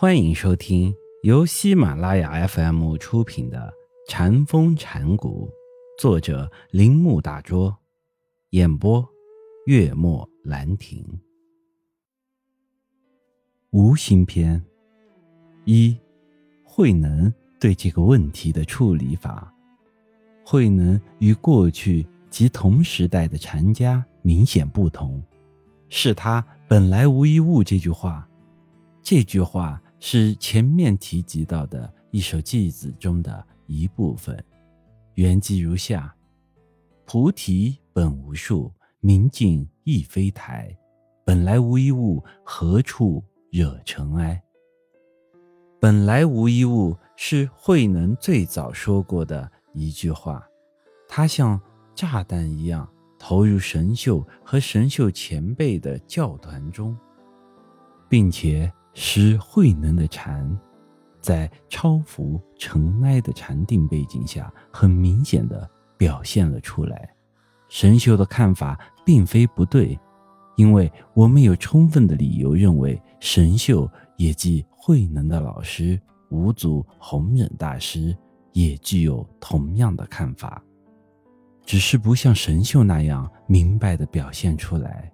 欢迎收听由喜马拉雅 FM 出品的《禅风禅谷，作者铃木大拙，演播月末兰亭。无心篇一，慧能对这个问题的处理法。慧能与过去及同时代的禅家明显不同，是他本来无一物这句话。这句话。是前面提及到的一首偈子中的一部分，原偈如下：“菩提本无树，明镜亦非台，本来无一物，何处惹尘埃？”本来无一物是慧能最早说过的一句话，他像炸弹一样投入神秀和神秀前辈的教团中，并且。使慧能的禅，在超浮尘埃的禅定背景下，很明显的表现了出来。神秀的看法并非不对，因为我们有充分的理由认为，神秀也即慧能的老师五祖弘忍大师，也具有同样的看法，只是不像神秀那样明白的表现出来。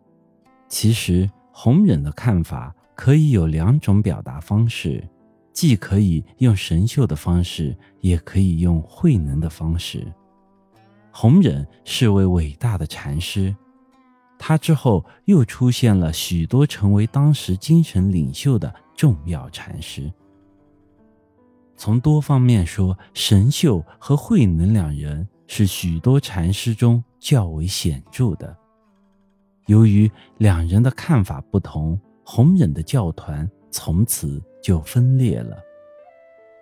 其实弘忍的看法。可以有两种表达方式，既可以用神秀的方式，也可以用慧能的方式。弘忍是位伟大的禅师，他之后又出现了许多成为当时精神领袖的重要禅师。从多方面说，神秀和慧能两人是许多禅师中较为显著的。由于两人的看法不同。弘忍的教团从此就分裂了。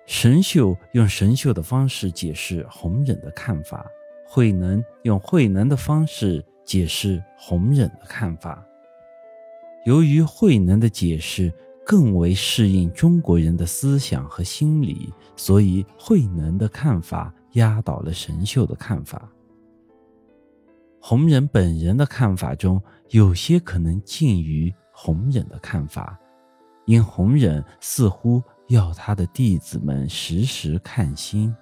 神秀用神秀的方式解释弘忍的看法，慧能用慧能的方式解释弘忍的看法。由于慧能的解释更为适应中国人的思想和心理，所以慧能的看法压倒了神秀的看法。弘忍本人的看法中有些可能近于。弘忍的看法，因弘忍似乎要他的弟子们时时看心。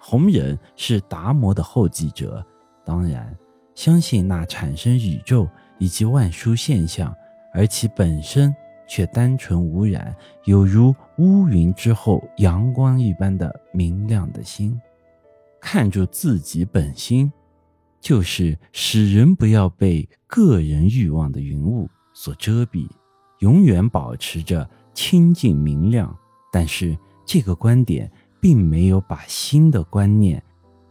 弘忍是达摩的后继者，当然相信那产生宇宙以及万殊现象，而其本身却单纯无染，有如乌云之后阳光一般的明亮的心。看住自己本心，就是使人不要被个人欲望的云雾。所遮蔽，永远保持着清净明亮。但是这个观点并没有把新的观念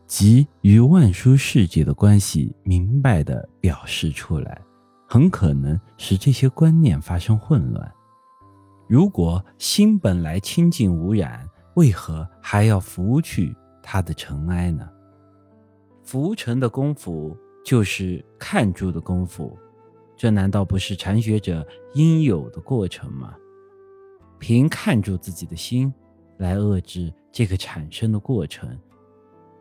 及与万殊世界的关系明白地表示出来，很可能使这些观念发生混乱。如果心本来清净无染，为何还要拂去它的尘埃呢？拂尘的功夫就是看住的功夫。这难道不是禅学者应有的过程吗？凭看住自己的心来遏制这个产生的过程，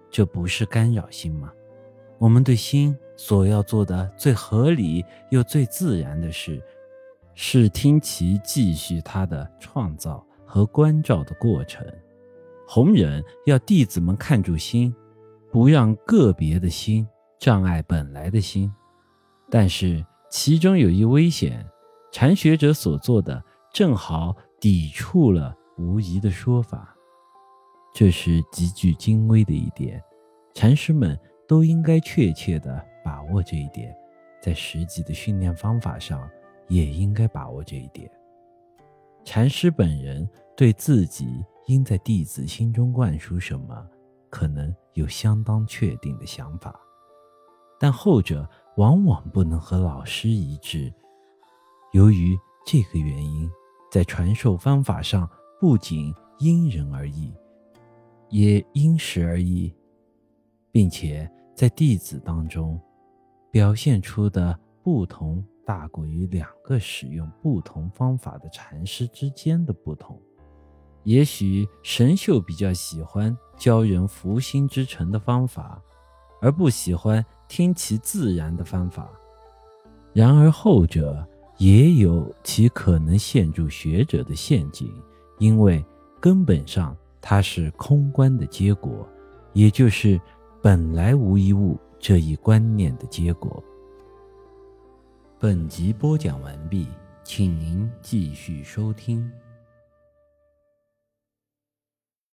这不是干扰心吗？我们对心所要做的最合理又最自然的事，是听其继续他的创造和关照的过程。弘忍要弟子们看住心，不让个别的心障碍本来的心，但是。其中有一危险，禅学者所做的正好抵触了无疑的说法，这是极具精微的一点，禅师们都应该确切地把握这一点，在实际的训练方法上也应该把握这一点。禅师本人对自己应在弟子心中灌输什么，可能有相当确定的想法，但后者。往往不能和老师一致，由于这个原因，在传授方法上不仅因人而异，也因时而异，并且在弟子当中表现出的不同，大过于两个使用不同方法的禅师之间的不同。也许神秀比较喜欢教人福心之成的方法，而不喜欢。听其自然的方法，然而后者也有其可能陷入学者的陷阱，因为根本上它是空观的结果，也就是本来无一物这一观念的结果。本集播讲完毕，请您继续收听。